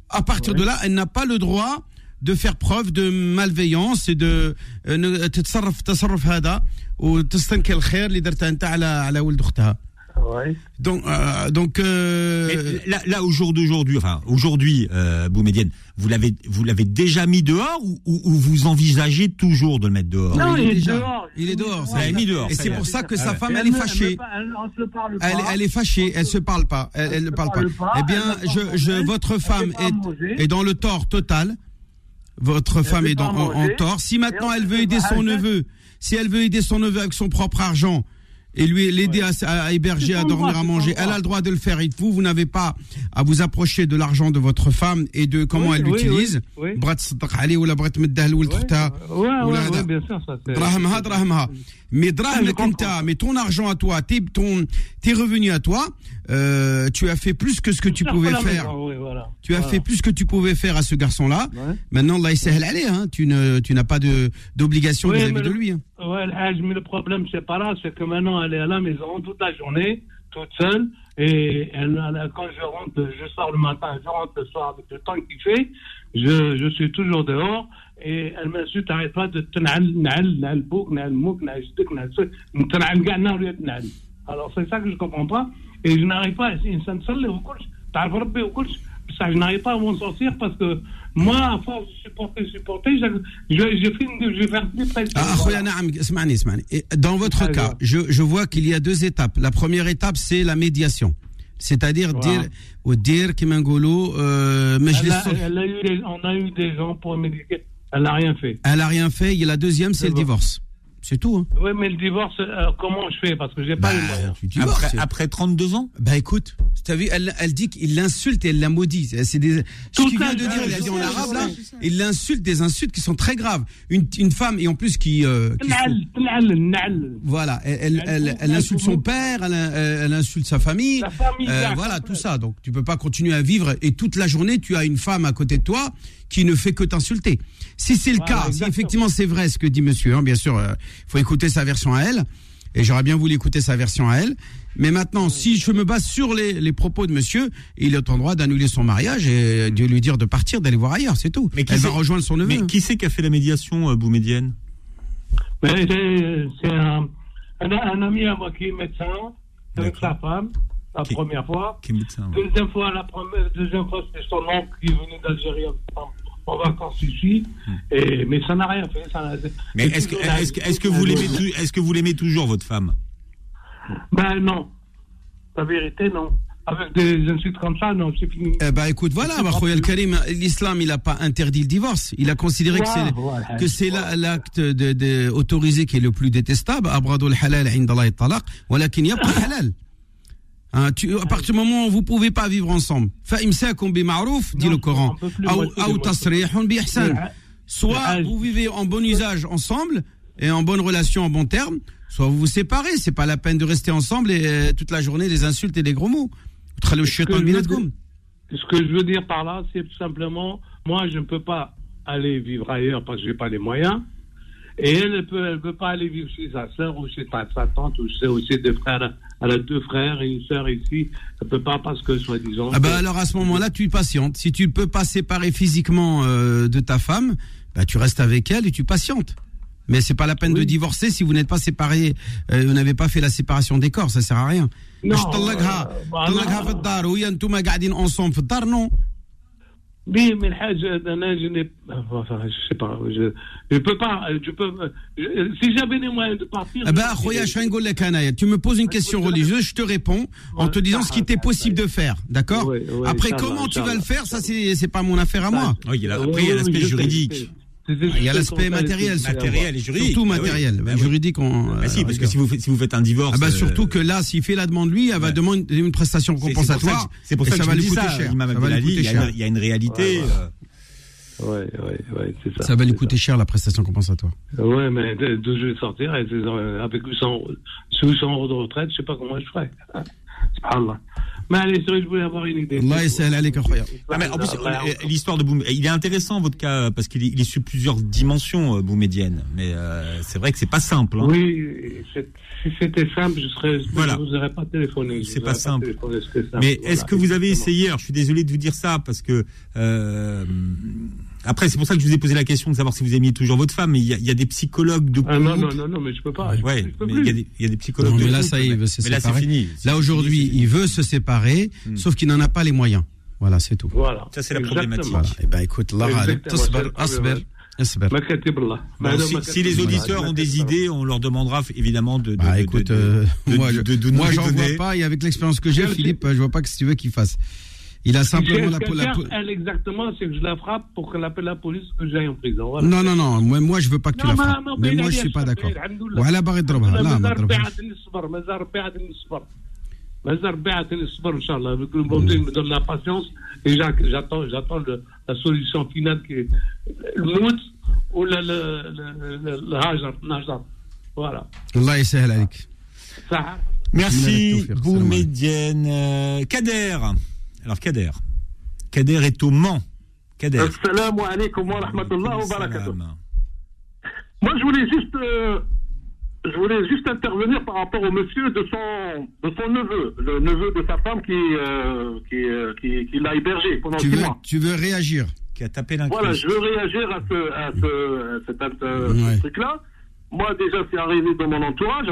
C: À partir de là, elle n'a pas le droit de faire preuve de malveillance et de euh, ne- تتصرف تصرف هذا وتستنكر الخير اللي درته انت على على ولد اختها.
D: Ouais.
C: Donc, euh, donc euh,
B: Mais là, là, au jour d'aujourd'hui, enfin, aujourd'hui, euh, Boumedienne, vous l'avez, vous l'avez déjà mis dehors ou, ou- ou vous envisagez toujours de le mettre dehors
D: Non,
C: il,
D: il
C: est
D: est
C: déjà,
D: dehors.
C: il est dehors.
B: Vous l'avez mis dehors,
C: Et
B: ça
C: c'est
B: y est.
C: pour ça que
B: Ah
C: sa
B: ouais.
C: femme,
D: Et
C: elle est
D: me- elle
C: fâchée.
D: me pa- elle- on se parle pas.
C: Elle, elle est fâchée, elle se parle pas, elle, elle ne parle pas.
D: parle pas,
C: Eh
D: elle
C: bien,
D: n'a pas
C: je, je,
D: mangé,
C: votre
D: elle
C: femme
D: fait pas manger.
C: est, est dans le tort total. Votre femme est dans, en, tort. Si maintenant elle veut aider son neveu, si elle veut aider son neveu avec son propre argent et lui l'aider ouais. à, à, héberger, à dormir,
D: droit,
C: à manger. Elle a le droit de le faire. Et vous, vous n'avez pas à vous approcher de l'argent de votre femme et de comment
D: oui,
C: elle l'utilise.
D: Oui, oui. ou
C: la
D: bien sûr, ça
C: Mais mais ton argent à toi, tes, ton, tes revenus à toi, euh, tu as fait plus que ce que tu pouvais faire.
D: Maison, voilà.
C: Tu as
D: voilà.
C: fait plus que tu pouvais faire à ce garçon-là.
D: Ouais.
C: Maintenant, là, il s'est allé. Hein. Tu n'as tu pas d'obligation vis-à-vis de lui. Hein.
D: Ouais, mais le problème, c'est pas là, c'est que maintenant, elle est à la maison toute la journée, toute seule, et elle, quand je rentre, je sors le matin, je rentre le soir avec le temps qu'il fait, je, je suis toujours dehors, et elle m'insulte, t'arrêtes pas de t'nal, nal, mouk. Alors, c'est ça que je comprends pas, et je n'arrive pas, c'est une seule, le ça, je n'arrive pas à m'en sortir parce que moi, à force de supporter, supporter, je, je, je, je vais
C: ah, voilà. Dans votre cas,
D: je,
C: je vois qu'il y a deux étapes. La première étape, c'est la médiation. C'est-à-dire dire ou dire Kimangolo, euh, mais
D: elle elle on a eu des gens pour médiquer. Elle n'a rien fait.
C: Elle n'a rien fait. Et la deuxième, c'est le divorce. C'est tout. Hein.
D: Oui, mais le divorce, euh, comment je fais? Parce que j'ai bah,
C: pas eu
B: après, après, 32 ans?
C: Bah écoute, tu as vu, elle, elle dit qu'il l'insulte et elle la maudit. C'est ce qu'il vient de dire, ah, il a dit en arabe, là, il l'insulte des insultes qui sont très graves. Une, une femme, et en plus qui. Euh, qui voilà, elle, elle,
D: elle,
C: insulte son père, elle, insulte sa famille.
D: La famille
C: euh, voilà, tout ça. Donc tu ne peux pas continuer à vivre et toute la journée, tu as une femme à côté de toi qui ne fait que t'insulter. Si c'est le
D: Voilà,
C: cas, si effectivement c'est vrai ce que dit Monsieur, hein, bien sûr, il faut écouter sa version à elle. Et j'aurais bien voulu écouter sa version à elle. Mais maintenant, si je me base sur les, les propos de monsieur, il est en droit d'annuler son mariage et de lui dire de partir, d'aller voir ailleurs, c'est tout.
B: Mais qui
C: Elle va rejoindre son neveu.
B: Mais qui c'est qui a fait la médiation, euh, Boumedienne
D: Mais c'est un, un, un ami à moi qui est médecin, avec sa femme, la
B: Qui-
D: première fois.
B: Qui est médecin ouais.
D: Deuxième fois, la première, deuxième fois, c'était son oncle qui est venu d'Algérie en, en vacances ici. Et, mais ça n'a rien fait. Ça n'a-
B: Hmm. Mais est-ce que, est-ce que, est-ce que vous l'aimez, est-ce que vous l'aimez toujours, votre femme?
D: Ben non. La vérité, non. Avec des insultes comme ça, non, c'est fini.
C: Eh ben écoute, voilà. Karim, l'islam, il n'a pas interdit le divorce. Il a considéré que c'est
D: Voilà,
C: que c'est la- l'acte de, de- autorisé qui est le plus détestable. Abradul halal inda Allah talaq, walakin yabqa halal. Hein, tu, à partir du moment où vous pouvez pas vivre ensemble, فإمساكم بمعروف, dit
D: Non,
C: le Coran,
D: on peut plus
C: أو
D: moitié
C: أو
D: de moitié.
C: تصريح بإحسان.
D: Le-
C: Soit
D: le-
C: vous vivez en bon usage ensemble et en bonne relation, en bon terme, soit vous vous séparez. C'est pas la peine de rester ensemble et euh, toute la journée les insultes et les gros mots. تخلوا الشيطان
D: je veux
C: بيناتكم.
D: dire- Ce que je veux dire par là, c'est tout simplement, moi, je ne peux pas aller vivre ailleurs parce que je n'ai pas les moyens. Et elle ne peut, elle peut pas aller vivre chez sa sœur ou chez sa, sa tante ou chez, ou chez des frères. elle a deux frères et une sœur et une fille. Elle peut pas parce que soi-disant.
C: Ah bah alors à ce moment-là, tu patientes. Si tu ne peux pas séparer physiquement euh, de ta femme, bah tu restes avec elle et tu patientes. Mais c'est pas la peine de divorcer si vous n'êtes pas séparés, euh, vous n'avez pas fait la séparation des corps, ça sert à rien.
D: Non mais je n'ai enfin, je sais pas, je, je peux pas, je peux, je- si j'avais les moyens de partir.
C: Eh ben,
D: je-.
C: Tu me poses une question religieuse, je te réponds en te disant ce qui t'est possible de faire, d'accord Après, comment tu vas
D: va.
C: le faire, ça c'est c'est pas mon affaire à moi.
B: Oui, il y a la-
D: Oui,
B: après, il y a l'aspect juridique.
D: C'était
C: Il y a l'aspect matériel, surtout.
B: Matériel et juridique.
C: Surtout
B: Ah oui.
C: matériel,
B: oui.
C: juridique. On,
B: Bah si,
C: euh,
B: parce que si vous, faites- si vous faites un divorce.
C: Ah bah
B: euh,
C: surtout que là, s'il fait la demande lui, elle va demander une prestation compensatoire.
B: C'est pour ça que
C: ça va lui coûter cher.
B: Il y a une- réalité.
D: Ouais, ouais.
B: euh,
D: Ouais, ouais, ouais, c'est ça.
C: Ça va lui coûter cher la prestation compensatoire.
D: Ouais, mais de- d'où je vais sortir avec 800, euros- 800 euros de retraite, je sais pas comment je ferais. Subhanallah. Mais allez, c'est vrai, je voulais avoir une idée.
B: En plus, euh, l'histoire de Boum, il est intéressant votre cas parce qu'il est, il est sur plusieurs dimensions, euh, Boumedienne. Mais euh, c'est vrai que c'est pas simple. Hein.
D: Oui, si c'était simple, je serais,
B: Voilà.
D: je vous aurais pas téléphoné.
B: C'est pas
D: aurais
B: simple. Mais
D: Voilà,
B: est-ce que vous avez
D: exactement.
B: essayé Alors, je suis désolé de vous dire ça parce que euh, après, c'est pour ça que je vous ai posé la question de savoir si vous aimiez toujours votre femme. Mais il y a, il y a des psychologues de
D: Ah non,
B: couple.
D: non, non, non, mais je peux pas.
B: Ouais,
D: je peux
B: mais
D: plus.
B: il y, a des, il y a des psychologues.
C: Non,
B: de
C: mais là,
B: couple,
C: ça y est, il
B: mais-
C: veut se
B: mais là, c'est
C: séparer.
B: fini.
C: Là aujourd'hui, il veut se séparer,
B: Hmm.
C: sauf qu'il n'en a pas les moyens. Voilà, c'est tout.
D: Voilà.
B: Ça, c'est la problématique.
C: Voilà. Eh ben écoute, Allah.
B: Bon, si, si les auditeurs ont des idées, on leur demandera évidemment de. de
C: Bah écoute,
B: de-
C: euh,
B: de-
C: moi,
B: de-
C: je-
B: de- de nous
C: moi
B: les
C: j'en vois pas et avec l'expérience que j'ai, Philippe, je vois pas que ce que tu veux qu'il fasse. Il a
D: Si
C: simplement
D: elle
C: la,
D: peut
C: la,
D: faire, elle exactement, c'est que je la frappe pour qu'elle appelle la police que j'aille en prison. Voilà.
C: Non, non, non, moi, moi je veux pas que tu
D: Non,
C: la
D: ما-
C: frappes.
D: ما
C: Mais
D: بين
C: moi je
D: عليها
C: suis pas
D: الشر،
C: d'accord.
D: الحمد لله.
C: وعلى باغي تضربها لا ما
D: مازال ربي
C: تضربهاش
D: عاد الصبر مازال ربي عاد الصبر مازال ربي عاد الصبر ان شاء الله ربي me donne la patience et j'a- j'attends j'attends le- la solution finale qui est le mout ou le le le le- le hajar najar voilà
C: الله يسهل عليك
D: صح
B: Merci,
C: Salam alaikum.
B: Boumedienne. Euh, Kader. Alors, Kader. Kader est au Mans. Kader.
E: Assalamu alaikum wa rahmatullah wa barakatuh. Moi, je voulais juste, euh, je voulais juste intervenir par rapport au monsieur de son, de son neveu, le neveu de sa femme qui, euh, qui, euh, qui, qui l'a hébergé pendant
C: tu
E: six
C: veux,
E: mois.
C: tu veux réagir
B: Qui a tapé.
E: Voilà, je veux réagir à ce, à ce, à cet, euh,
C: Ouais.
E: ce truc-là. Moi, déjà, c'est arrivé dans mon entourage.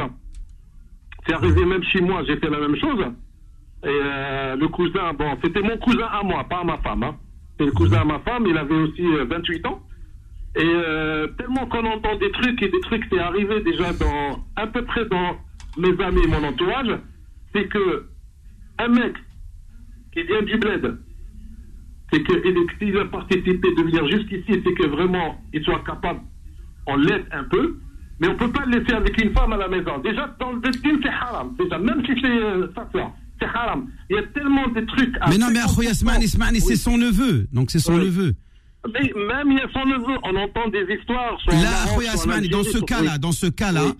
E: C'est arrivé même chez moi, j'ai fait la même chose. Et euh, le cousin, bon, c'était mon cousin à moi, pas à ma femme. Hein. C'est le cousin à ma femme, il avait aussi euh, 28 ans. Et euh, tellement qu'on entend des trucs et des trucs, c'est arrivé déjà dans à peu près dans mes amis et mon entourage, c'est que un mec qui vient du bled, c'est que s'il a participé de venir jusqu'ici, c'est que vraiment il soit capable, on l'aide un peu, mais on peut pas le laisser avec une femme à la maison. Déjà, dans le destin, c'est haram. Déjà, même si c'est euh, sa sœur, c'est haram. Il y a tellement de trucs à
C: Mais non, mais
E: 50%.
C: Akhoya, Smani, c'est
E: Oui.
C: son neveu. Donc c'est son
E: Oui.
C: neveu.
E: Mais même il y a son neveu, on entend des histoires. en
C: Là, Akhoya dans ce cas-là,
E: oui.
C: dans ce cas-là,
E: Oui.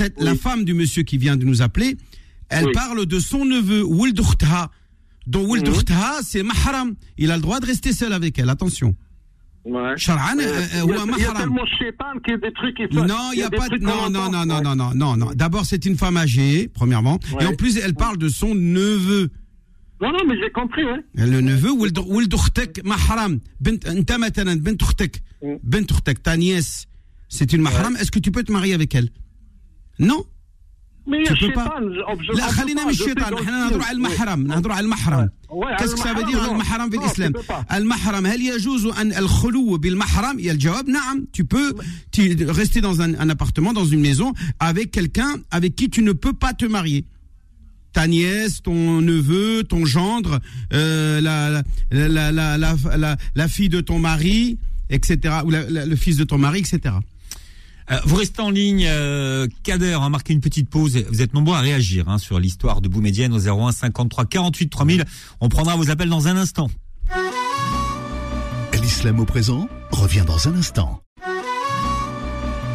E: Oui.
C: la femme du monsieur qui vient de nous appeler, elle
E: Oui.
C: parle de son neveu, Wild Ukhtaha. dont Wild
E: Mhm.
C: Ukhtaha, c'est mahram. Il a le droit de rester seul avec elle, attention.
E: Ouais.
C: Shar'an,
E: Euh,
C: euh,
E: il y a-
C: هو
E: il y a
C: محرم.
E: tellement shaitan qu'il y a des trucs qui
C: Non, il y a
E: des
C: pas de,
E: trucs
C: non,
E: qu'on
C: non,
E: entend.
C: non, non,
E: Ouais.
C: non, non, non, non. D'abord, c'est une femme âgée, premièrement. Et
E: Ouais.
C: en plus, elle parle de son neveu.
E: Non, non, mais j'ai compris, ouais.
C: Le neveu, ولد ولد اختك محرم بنت انت مثلا بنت اختك
E: Mm.
C: بنت اختك ta nièce c'est une mahram est-ce que tu peux te marier avec elle non لا
E: on peut
C: خلينا
E: pas,
C: من
E: je sais
C: الشيطان
E: dans le
C: احنا نهضروا على
E: film,
C: المحرم
E: oui.
C: نهضروا على المحرم
E: Ouais,
C: qu'est-ce que ça veut dire
E: المحرم,
C: المحرم في
E: non,
C: الاسلام
E: tu peux pas.
C: المحرم هل يجوز ان الخلو بالمحرم يا الجواب نعم tu peux tu- rester dans un, un appartement dans une maison avec quelqu'un avec qui tu ne peux pas te marier ta nièce, ton neveu, ton gendre, euh, la, la, la, la, la, la, la fille de ton mari, etc., ou la- la- le fils de ton mari, etc.
B: Euh, vous restez en ligne, euh, Kader, on va marquer une petite pause. Vous êtes nombreux à réagir hein, sur l'histoire de Boumedienne au 01 53 48 3000. On prendra vos appels dans un instant.
A: L'islam au présent revient dans un instant.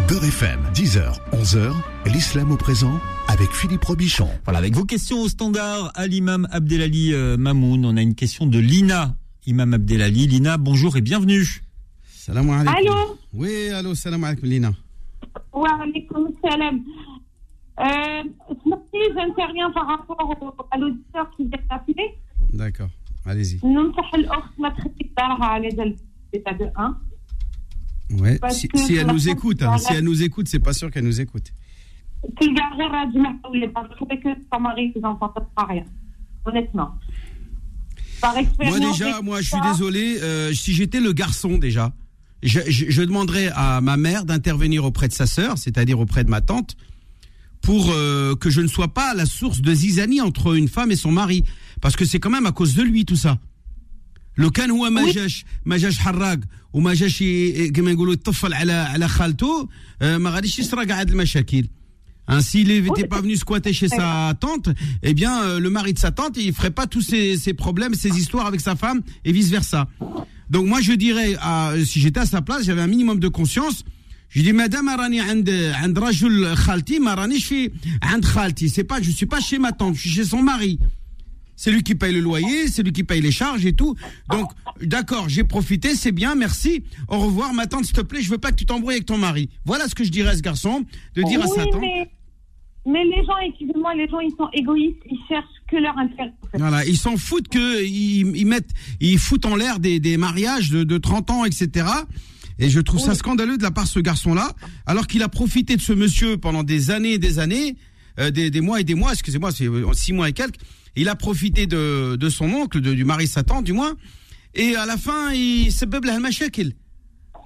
A: Beurre FM, 10h, 11h, l'islam au présent avec Philippe Robichon.
B: Voilà, avec vos questions au standard à l'imam Abdelali euh, Mamoun. On a une question de Lina, imam Abdelali. Lina, bonjour et bienvenue.
C: Salam alaikum.
F: Allô
C: Oui, allô, salam alaikum, Lina.
F: Waalaikum salam. Euh, j'interviens par rapport à l'auditeur qui vient d'appeler.
C: D'accord, allez-y. Si, elle nous écoute, hein. si elle nous écoute, c'est pas sûr qu'elle nous écoute. Moi déjà, moi je suis désolé, euh, si j'étais le garçon déjà, je, je, je demanderais à ma mère d'intervenir auprès de sa sœur, c'est-à-dire auprès de ma tante, pour euh, que je ne sois pas la source de zizanie entre une femme et son mari, parce que c'est quand même à cause de lui tout ça. لو كان هو ما جاش ما جاش حراق وما جاش ي- كما يقولوا يطفل على على خالته آه، ما غاديش يصرى كاع هاد المشاكل Hein, s'il n'était pas venu squatter chez sa tante, eh bien, euh, le mari de sa tante, il ferait pas tous ces, ces problèmes, ces histoires avec sa femme et vice versa. Donc moi je dirais, si j'étais à sa place, j'avais un minimum de conscience. Je dis, madame, Arani, and Rajul Khalti, Marani, je suis and Khalti. C'est pas, je suis pas chez ma tante, je suis chez son mari. C'est lui qui paye le loyer, c'est lui qui paye les charges et tout. Donc, d'accord, j'ai profité, c'est bien, merci. Au revoir, ma tante, s'il te plaît, je veux pas que tu t'embrouilles avec ton mari. Voilà ce que je dirais à ce garçon, de dire à sa tante.
F: Mais, mais les gens, excusez-moi, les gens, ils sont égoïstes, ils cherchent que leur intérêt. en fait.
C: Voilà, ils s'en foutent que ils, ils mettent, ils foutent en l'air des, des mariages de, de 30 ans, etc. Et je trouve ça scandaleux de la part de ce garçon-là, alors qu'il a profité de ce monsieur pendant des années et des années, euh, des, des mois et des mois, excusez-moi, c'est euh, six mois et quelques. Il a profité de, de son oncle, de- du mari de sa tante, du moins. Et à la fin, il se beuble à mashakil.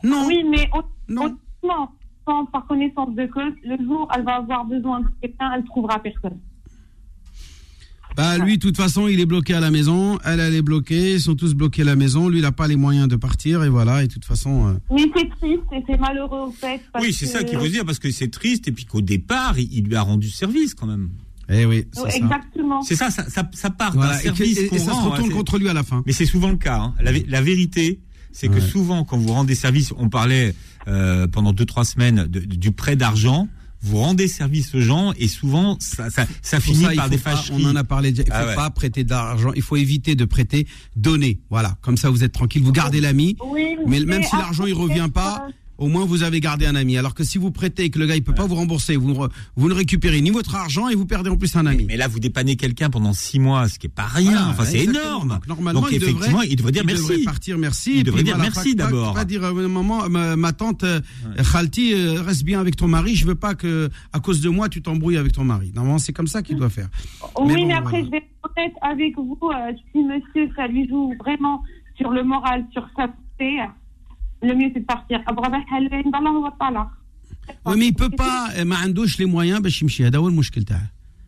C: Non.
F: Oui, mais hon-
C: Non.
F: sans- par connaissance de cause, le jour où elle va avoir besoin de quelqu'un, elle trouvera personne.
C: Bah lui, de toute façon, il est bloqué à la maison. Elle, elle est bloquée. Ils sont tous bloqués à la maison. Lui, il n'a pas les moyens de partir. Et voilà. Et de toute façon. euh,
F: Mais c'est triste et c'est malheureux au fait. parce
B: Oui, c'est ça
F: que-
B: qu'il faut dire, parce que c'est triste, et puis qu'au départ, il, il lui a rendu service quand même.
C: Eh oui, c'est ça.
F: Exactement.
B: C'est ça, ça, ça, ça part
C: Voilà,
B: d'un
C: et,
B: service
C: et- et
B: qu'on
C: ça se retourne
B: ouais,
C: contre lui à la fin.
B: Mais c'est souvent le cas. hein. La, vé- la vérité, c'est que souvent, quand vous rendez service, on parlait euh, pendant deux trois semaines de- de- du prêt d'argent. Vous rendez service aux gens et souvent ça, ça, finit
C: ça,
B: par
C: faut
B: des
C: pas-
B: fâcheries.
C: on en a parlé. déjà, Il faut
B: Ah ouais.
C: pas prêter d'argent. Il faut éviter de prêter, donner. Voilà. Comme ça, vous êtes tranquille. Vous gardez l'ami.
F: Oui,
C: Mais même si l'argent il revient pas,
F: euh,
C: au moins vous avez gardé un ami. Alors que si vous prêtez et que le gars il peut pas vous rembourser, vous, ne vous ne récupérez ni votre argent et vous perdez en plus un ami.
B: Mais là, vous dépannez quelqu'un pendant six mois, ce qui est pas rien.
C: Voilà,
B: enfin, c'est énorme.
C: Donc, normalement,
B: Donc,
C: il devrait-
B: effectivement, il devrait dire
C: il
B: merci.
C: devrait partir merci.
B: Il devrait
C: puis
B: dire
C: voilà,
B: merci
C: pas- pas-
B: d'abord.
C: Pas, dire euh, maman, ma, ma tante euh, Khalti, euh, reste bien avec ton mari. Je veux pas que à cause de moi tu t'embrouilles avec ton mari. Normalement c'est comme ça qu'il doit faire.
F: Oui,
C: Mais bon,
F: après,
C: voilà.
F: je vais être honnête avec vous. euh, si monsieur, ça lui joue vraiment sur le moral, sur sa santé, le mieux c'est de partir.
C: Oui, mais il peut pas, euh, Maandouche, les moyens, bah, Chimchi, c'est le mouchkel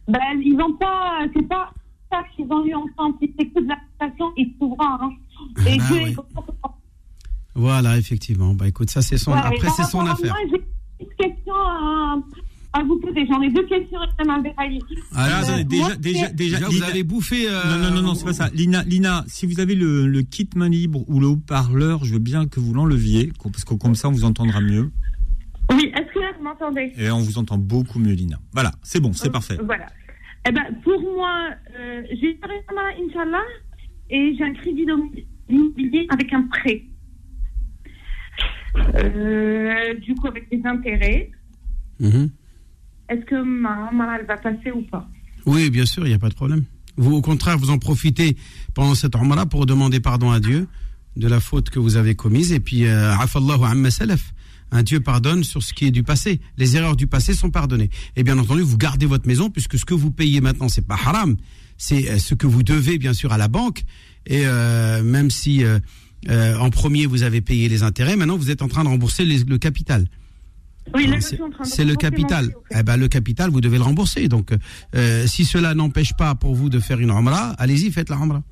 F: Ben, ils n'ont pas, c'est pas ça qu'ils ont eu ensemble. Si t'écoutes la situation, il trouvera. Hein. Ah, et
C: bah,
F: que,
C: oui. Voilà, effectivement. Bah écoute, ça c'est son,
F: ouais,
C: après c'est son affaire.
F: Moi, j'ai une question à, à vous poser. J'en ai deux questions Berraï.
B: Ah,
C: Allez,
B: attendez,
F: Euh,
B: déjà,
F: moi,
B: déjà, déjà,
C: déjà, vous
B: Lina-
C: avez bouffé. euh,
B: Non, non, non, non, c'est pas ça. Lina, Lina, si vous avez le, le kit main libre ou le haut-parleur, je veux bien que vous l'enleviez, parce que comme ça, on vous entendra mieux.
F: Oui, est-ce que là, vous m'entendez?
B: Et on vous entend beaucoup mieux, Lina. Voilà, c'est bon, c'est
F: Euh,
B: parfait.
F: Voilà. Eh ben, pour moi, euh, j'ai un Inch'Allah et j'ai un crédit d'immobilier avec un prêt. Euh, du coup, avec des intérêts.
C: mhm.
F: Est-ce que ma maman, va passer ou pas?
C: Oui, bien sûr, il n'y a pas de problème. Vous, au contraire, vous en profitez pendant cette Umrah pour demander pardon à Dieu de la faute que vous avez commise. Et puis, euh, Afallahu amma salaf. Un Dieu pardonne sur ce qui est du passé. Les erreurs du passé sont pardonnées. Et bien entendu, vous gardez votre maison puisque ce que vous payez maintenant, c'est pas haram. C'est euh, ce que vous devez, bien sûr, à la banque. Et euh, même si en premier, vous avez payé les intérêts, maintenant, vous êtes en train de rembourser le capital.
F: Oui,
C: C'est
F: suis en train de
C: c'est le capital.
F: fait.
C: Eh ben, le capital, vous devez le rembourser. Donc, euh, si cela n'empêche pas pour vous de faire une Umrah, allez-y, faites la Umrah.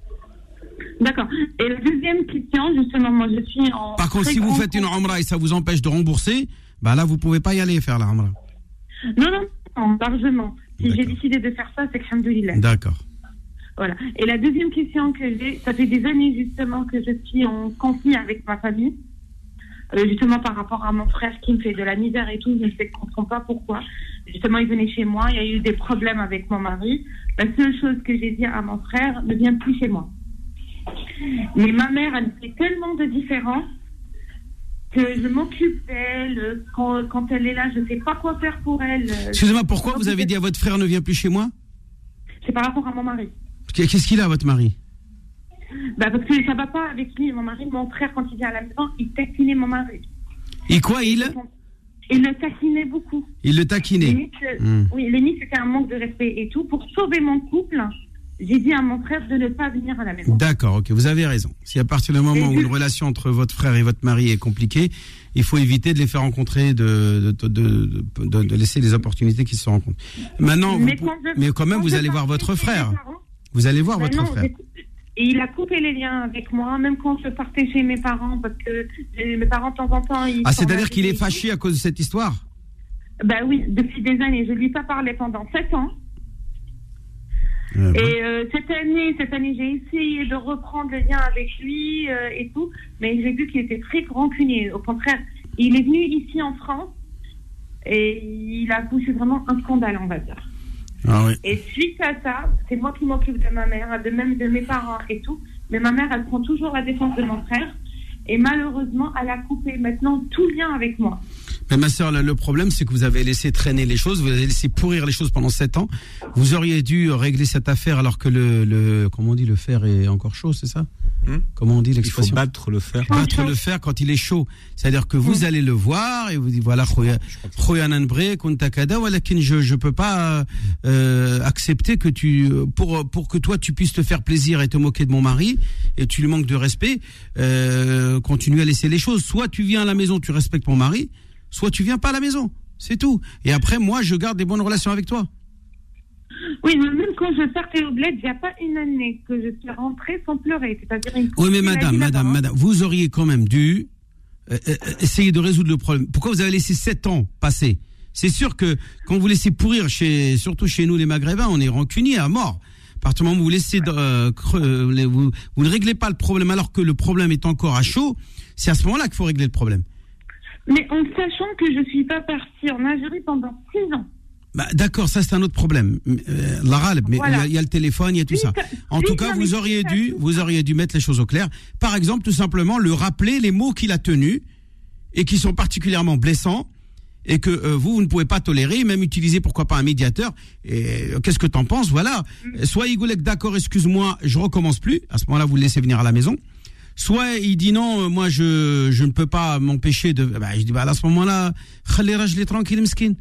F: D'accord. Et la deuxième question, justement, moi, je suis en.
C: Par contre, si vous faites une Umrah et ça vous empêche de rembourser, bah là, vous pouvez pas y aller faire la Umrah.
F: Non, non, non, largement. Si j'ai décidé de faire ça, c'est que Alhamdoulilah.
C: D'accord.
F: Voilà. Et la deuxième question que j'ai, ça fait des années justement que je suis en conflit avec ma famille, justement par rapport à mon frère qui me fait de la misère et tout, je ne comprends pas pourquoi. Justement, il venait chez moi, il y a eu des problèmes avec mon mari. La seule chose que j'ai dit à mon frère ne vient plus chez moi. Mais ma mère, elle fait tellement de différence que je m'occupe d'elle. Quand, quand elle est là, je ne sais pas quoi faire pour elle.
C: Excusez-moi, pourquoi vous avez dit à votre frère ne vient plus chez moi?
F: C'est par rapport à mon mari.
C: Qu'est-ce qu'il a, votre mari?
F: Bah parce que ça va pas avec lui, mon mari. Mon frère, quand il vient à la maison, il taquinait mon mari.
C: Et quoi, il
F: Il le taquinait beaucoup.
C: Il le taquinait.
F: Limite,
C: Hmm.
F: Oui, limite, c'était un manque de respect et tout. Pour sauver mon couple, j'ai dit à mon frère de ne pas venir à la maison.
C: D'accord, ok, vous avez raison. Si à partir du moment
F: Et
C: où
F: je-
C: une relation entre votre frère et votre mari est compliquée, il faut éviter de les faire rencontrer, de, de, de, de, de laisser les opportunités qui se rencontrent. Maintenant,
F: Mais quand je-
C: mais quand même,
F: quand
C: vous allez voir
F: partais
C: votre frère.
F: parents,
C: Vous allez voir
F: ben
C: votre
F: non,
C: frère.
F: Et il a coupé les liens avec moi, même quand je partais chez mes parents, parce que mes parents, de temps en temps, ils.
C: Ah, c'est-à-dire qu'il est fâché à cause de cette histoire.
F: Ben oui, depuis des années. Je lui ai pas parlé pendant sept ans.
C: Euh,
F: Et euh, cette année, cette année, j'ai essayé de reprendre le lien avec lui euh, et tout, mais j'ai vu qu'il était très rancunier. Au contraire, il est venu ici en France et il a poussé vraiment un scandale, on va dire.
C: Ah.
F: Et suite à ça, c'est moi qui m'occupe de ma mère, de même de mes parents et tout. Mais ma mère, elle prend toujours la défense de mon frère. Et malheureusement, elle a coupé maintenant tout lien avec moi.
C: Mais ma soeur, le, problème, c'est que vous avez laissé traîner les choses, vous avez laissé pourrir les choses pendant sept ans. Vous auriez dû régler cette affaire alors que le, le comment on dit, le fer est encore chaud, c'est ça
B: Hmm
C: Comment on dit
B: Il faut
C: l'expression
B: battre le fer.
C: battre le fer quand il est chaud. C'est-à-dire que vous allez le voir et vous dites voilà, je je peux pas euh, accepter que tu pour pour que toi tu puisses te faire plaisir et te moquer de mon mari et tu lui manques de respect, euh, continue à laisser les choses. Soit tu viens à la maison, tu respectes mon mari, soit tu viens pas à la maison. C'est tout. Et après moi je garde des bonnes relations avec toi.
F: Oui, mais même quand je partais au bled, il n'y a pas une année que je suis rentrée sans pleurer. C'est-à-dire
C: Oui, mais madame, madame, madame, vous auriez quand même dû euh, euh, essayer de résoudre le problème. Pourquoi vous avez laissé sept ans passer? C'est sûr que quand vous laissez pourrir, chez, surtout chez nous les Maghrébins, on est rancunier à mort. À partir du moment où vous laissez, euh, euh, vous ne réglez pas le problème alors que le problème est encore à chaud, c'est à ce moment-là qu'il faut régler le problème.
F: Mais en sachant que je suis pas partie en Algérie pendant six ans.
C: Bah, D'accord, ça c'est un autre problème. Euh, mais il y a-
F: Voilà.
C: il y, a le téléphone, il y a tout ça. En tout cas, vous auriez dû, vous auriez dû mettre les choses au clair. Par exemple, tout simplement, le rappeler les mots qu'il a tenus et qui sont particulièrement blessants et que euh, vous, vous ne pouvez pas tolérer, même utiliser pourquoi pas un médiateur. Et euh, qu'est-ce que t'en penses? Voilà.
F: Mm.
C: Soit il goulec, d'accord, excuse-moi, je recommence plus. À ce moment-là, vous le laissez venir à la maison. Soit il dit non, euh, moi je je ne peux pas m'empêcher de. Bah, je dis bah à ce moment-là, rajli tranquille, miskin.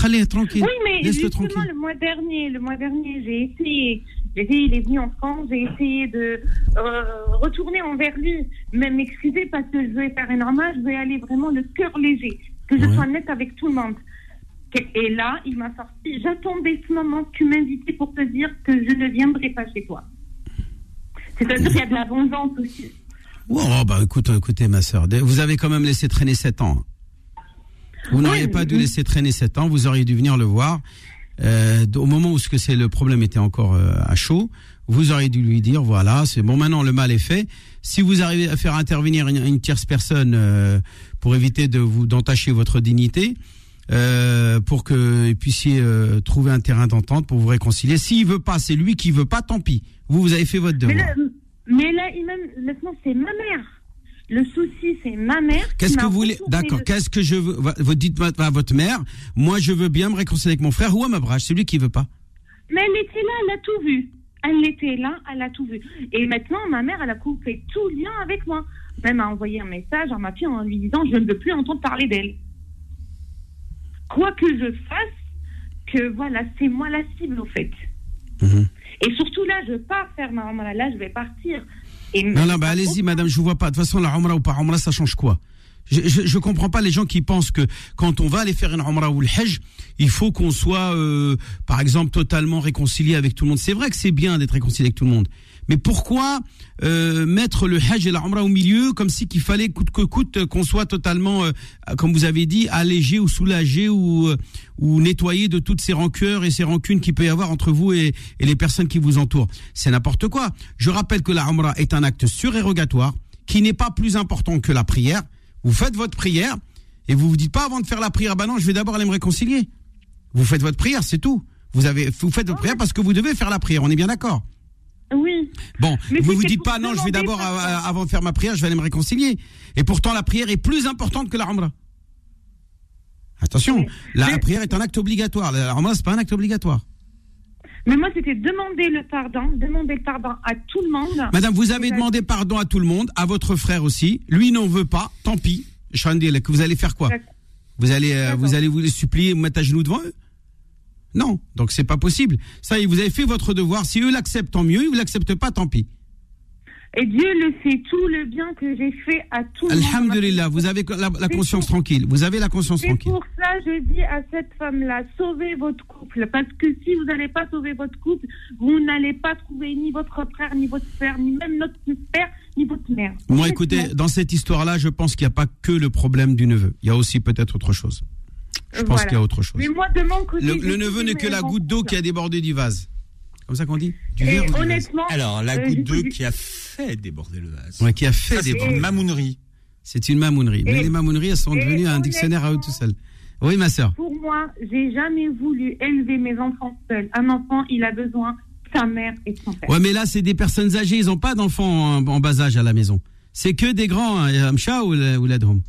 C: Khali tranquille.
F: Oui, mais justement, le mois dernier, le mois dernier, j'ai essayé. J'ai essayé, il est venu en France, j'ai essayé de euh, retourner envers lui, même m'excuser parce que je veux faire une hommage, je veux aller vraiment le cœur léger, que je
C: Ouais.
F: sois nette avec tout le monde. Et là, il m'a sorti, j'attendais ce moment que tu m'invitais pour te dire que je ne viendrai pas chez toi. C'est-à-dire qu'il y a de la vengeance aussi.
C: Oh bah écoute, écoutez ma sœur, vous avez quand même laissé traîner 7 ans. Vous n'auriez
F: Oui,
C: pas dû laisser traîner 7 ans, vous auriez dû venir le voir. Euh, au moment où ce que c'est le problème était encore euh, à chaud, vous auriez dû lui dire voilà, c'est bon maintenant le mal est fait. Si vous arrivez à faire intervenir une, une tierce personne euh, pour éviter de vous d'entacher votre dignité, euh, pour que vous puissiez euh, trouver un terrain d'entente pour vous réconcilier. S'il veut pas, c'est lui qui veut pas, tant pis. Vous vous avez fait votre
F: Mais
C: devoir.
F: Mais là, maintenant, c'est ma mère. Le souci, c'est ma mère.
C: Qu'est-ce que vous voulez D'accord.
F: le-
C: Qu'est-ce que je veux Vous dites à votre mère. Moi, je veux bien me réconcilier avec mon frère ou à ma brage. C'est lui qui veut pas.
F: Mais elle était là, elle a tout vu. Elle était là, elle a tout vu. Et maintenant, ma mère, elle a coupé tout lien avec moi. Même a envoyé un message à ma fille en lui disant Je ne veux plus entendre parler d'elle. Quoi que je fasse, que voilà, c'est moi la cible, au fait.
C: Mhm.
F: Et surtout là, je pars faire ma Umrah. Là, je vais partir. Et
C: Non, non, bah allez-y, madame, je vous vois pas. De toute façon, la Umrah ou pas Umrah, ça change quoi? Je, je, je comprends pas les gens qui pensent que quand on va aller faire une Umrah ou le Hajj, il faut qu'on soit, euh, par exemple, totalement réconcilié avec tout le monde. C'est vrai que c'est bien d'être réconcilié avec tout le monde. Mais pourquoi euh, mettre le Hajj et la Umrah au milieu comme si qu'il fallait coûte que coûte qu'on soit totalement, euh, comme vous avez dit, allégé ou soulagé ou, euh, ou nettoyé de toutes ces rancœurs et ces rancunes qu'il peut y avoir entre vous et, et les personnes qui vous entourent? C'est n'importe quoi. Je rappelle que la Umrah est un acte surérogatoire qui n'est pas plus important que la prière. Vous faites votre prière et vous vous dites pas avant de faire la prière, bah non, je vais d'abord aller me réconcilier. Vous faites votre prière, c'est tout. Vous avez, vous faites votre prière parce que vous devez faire la prière. On est bien d'accord.
F: Oui.
C: Bon,
F: Mais
C: vous vous
F: c'était
C: dites pas non, je vais d'abord euh, avant de faire ma prière, je vais aller me réconcilier. Et pourtant la prière est plus importante que la Umrah. Attention,
F: Oui.
C: la
F: Mais-
C: prière est un acte obligatoire. La Umrah c'est pas un acte obligatoire.
F: Mais moi, c'était demander le pardon, demander le pardon à tout le monde.
C: Madame, vous avez demandé pardon à tout le monde, à votre frère aussi. Lui n'en veut pas. Tant pis. Chandil, que vous allez faire quoi? Vous allez, euh, vous allez vous les supplier, vous mettre à genoux devant eux? Non, donc c'est pas possible. Ça, vous avez fait votre devoir. Si eux l'acceptent, tant mieux. Ils ne l'acceptent pas, tant pis.
F: Et Dieu le sait, tout le bien que j'ai fait à tout.
C: Alhamdulillah, vous avez la, conscience
F: pour-
C: tranquille. Vous avez la conscience tranquille.
F: pour ça je dis à cette femme-là, sauvez votre couple. Parce que si vous n'allez pas sauver votre couple, vous n'allez pas trouver ni votre frère, ni votre père, ni même notre père, ni votre mère.
C: Moi, écoutez, dans cette histoire-là, je pense qu'il n'y a pas que le problème du neveu. Il y a aussi peut-être autre chose. Je pense
F: Voilà.
C: qu'il y a autre chose.
F: Mais moi, de mon côté.
C: Le, neveu n'est que la goutte d'eau qui a débordé du vase. Comme ça qu'on dit Du
F: Et
C: verre ou du vase
F: honnêtement.
B: Alors, la
F: euh,
B: goutte d'eau qui a fait déborder le vase.
C: Ouais, qui a fait
B: Ça, c'est
C: déborder.
B: une mamounerie.
C: C'est une mamounerie. Mais les mamouneries, elles sont devenues un dictionnaire à eux tout seuls. Oui, ma sœur.
F: Pour moi, j'ai jamais voulu élever mes enfants seuls. Un enfant, il a besoin de sa mère et de son père.
C: Ouais, mais là, c'est des personnes âgées. Ils n'ont pas d'enfants en, en bas âge à la maison. C'est que des grands. hein, Amcha ou la- ou ladhom.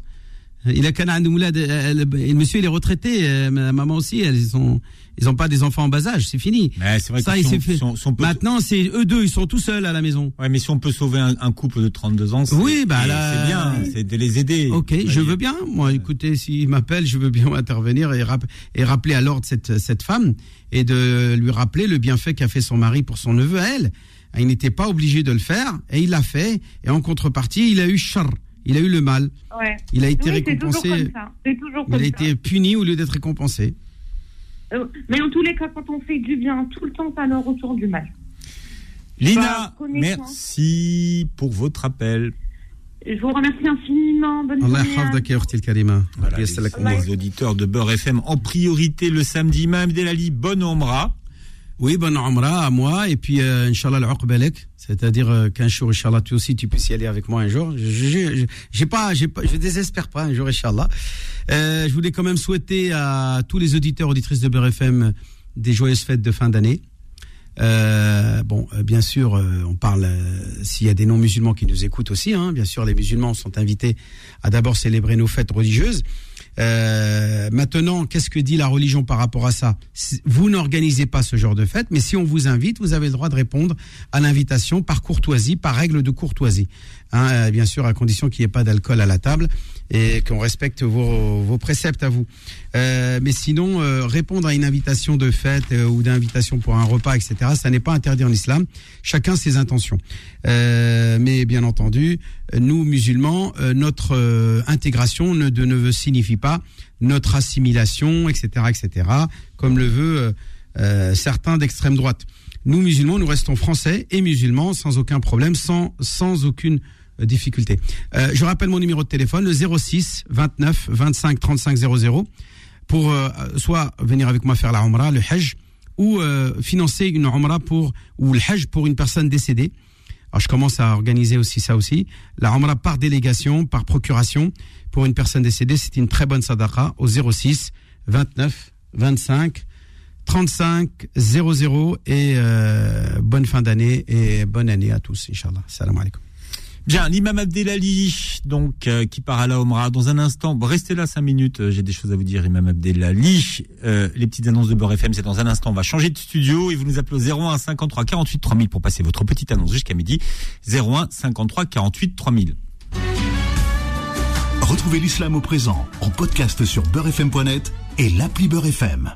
C: Il a qu'un an de euh, monsieur, il est retraité. euh, Ma maman aussi, elles sont, ils n'ont pas des enfants en bas âge. C'est fini.
B: Mais c'est vrai
C: Ça,
B: que
C: il
B: si
C: s'est
B: on-
C: fait.
B: si on- si on peut-
C: Maintenant, c'est eux deux. Ils sont tout seuls à la maison.
B: Ouais, mais si on peut sauver un, un couple de 32 ans,
C: Oui, bah
B: c'est-
C: là-
B: c'est bien, c'est de les aider.
C: Ok, je veux bien. Moi, écoutez, s'il m'appelle, je veux bien intervenir et, et rappeler à l'ordre cette, cette femme et de lui rappeler le bienfait qu'a fait son mari pour son neveu à elle. Il n'était pas obligé de le faire et il l'a fait. Et en contrepartie, il a eu char, il a eu le mal.
F: Ouais.
C: Il a été
F: Oui, c'est toujours
C: récompensé.
F: comme ça.
C: Il a
F: ça.
C: été puni au lieu d'être récompensé.
F: Euh, Mais en tous les cas, quand on fait du bien tout le temps, ça nous retourne du mal.
B: Lina,
F: Bah,
B: merci pour votre appel.
F: Je vous remercie infiniment. Bonne
C: Allah.
B: Voilà, les, les auditeurs de Beurre FM en priorité le samedi. Imam Delali, bonne omra.
C: Oui, bonne Umrah à moi et puis euh, Inch'Allah al-Uqbalek, c'est-à-dire euh, qu'un jour, Inch'Allah, toi aussi, tu puisses y aller avec moi un jour. Je- J'ai pas, j'ai pas, je désespère pas un jour, Inch'Allah. Euh, je voulais quand même souhaiter à tous les auditeurs, auditrices de Beurre FM des joyeuses fêtes de fin d'année. Euh, bon, euh, bien sûr, euh, on parle euh, s'il y a des non-musulmans qui nous écoutent aussi. Hein, bien sûr, les musulmans sont invités à d'abord célébrer nos fêtes religieuses. Euh, maintenant, qu'est-ce que dit la religion par rapport à ça Vous n'organisez pas ce genre de fête, mais si on vous invite, vous avez le droit de répondre à l'invitation par courtoisie, par règle de courtoisie. Hein, euh, bien sûr, à condition qu'il n'y ait pas d'alcool à la table et qu'on respecte vos, préceptes à vous. Euh, mais sinon, euh, répondre à une invitation de fête ou d'invitation pour un repas, etc., ça n'est pas interdit en islam. Chacun ses intentions. Mais bien entendu, nous musulmans, notre intégration ne, ne signifie pas notre assimilation, etc., etc., comme le veut certains d'extrême droite. Nous musulmans, nous restons français et musulmans sans aucun problème, sans sans aucune euh, difficulté. Euh, je rappelle mon numéro de téléphone, le 06 29 25 35 00, pour euh, soit venir avec moi faire la Umrah, le Hajj, ou euh, financer une Umrah pour, ou le Hajj pour une personne décédée. Alors je commence à organiser aussi ça aussi. La Umrah par délégation, par procuration, pour une personne décédée, c'est une très bonne sadaqa au 06 29 25 35 00 et euh, bonne fin d'année et bonne année à tous, Inch'Allah. Salam alaikum.
B: Bien, l'imam Abdelali, donc, euh, qui part à la Omra. Dans un instant, bon, restez là cinq minutes, euh, j'ai des choses à vous dire, imam Abdelali. Euh, les petites annonces de Beurre FM, c'est dans un instant. On va changer de studio et vous nous appelez au 01 53 48 3000 pour passer votre petite annonce jusqu'à midi. 01 53 48 3000.
A: Retrouvez l'islam au présent en podcast sur beurrefm.net et l'appli Beurre FM.